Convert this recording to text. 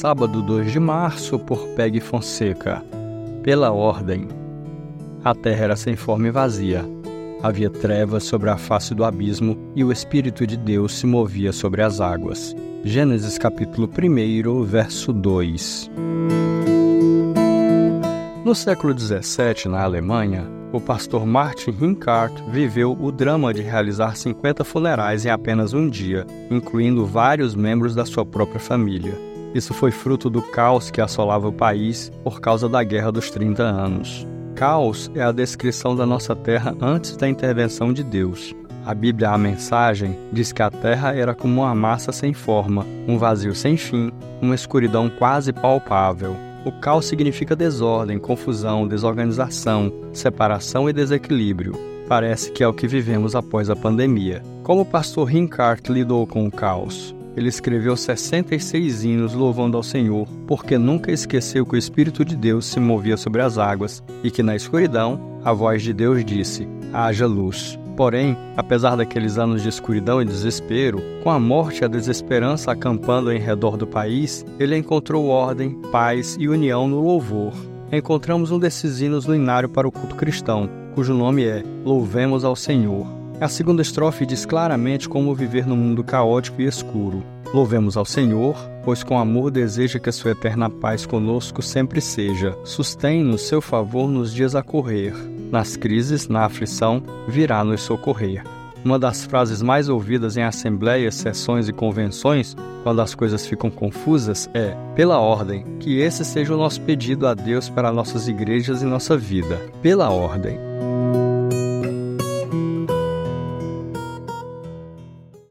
Sábado 2 de março, por Peg Fonseca. Pela ordem. A terra era sem forma e vazia. Havia trevas sobre a face do abismo e o Espírito de Deus se movia sobre as águas. Gênesis capítulo 1, verso 2. No século 17, na Alemanha, o pastor Martin Hinkart viveu o drama de realizar 50 funerais em apenas um dia, incluindo vários membros da sua própria família. Isso foi fruto do caos que assolava o país por causa da Guerra dos 30 Anos. Caos é a descrição da nossa terra antes da intervenção de Deus. A Bíblia, a mensagem, diz que a terra era como uma massa sem forma, um vazio sem fim, uma escuridão quase palpável. O caos significa desordem, confusão, desorganização, separação e desequilíbrio. Parece que é o que vivemos após a pandemia. Como o pastor Rincart lidou com o caos? Ele escreveu 66 hinos louvando ao Senhor, porque nunca esqueceu que o Espírito de Deus se movia sobre as águas e que na escuridão a voz de Deus disse: haja luz. Porém, apesar daqueles anos de escuridão e desespero, com a morte e a desesperança acampando em redor do país, ele encontrou ordem, paz e união no louvor. Encontramos um desses hinos no inário para o culto cristão, cujo nome é Louvemos ao Senhor. A segunda estrofe diz claramente como viver no mundo caótico e escuro. Louvemos ao Senhor, pois com amor deseja que a sua eterna paz conosco sempre seja. Sustém-nos seu favor nos dias a correr. Nas crises, na aflição, virá nos socorrer. Uma das frases mais ouvidas em assembleias, sessões e convenções, quando as coisas ficam confusas, é: pela ordem, que esse seja o nosso pedido a Deus para nossas igrejas e nossa vida. Pela ordem.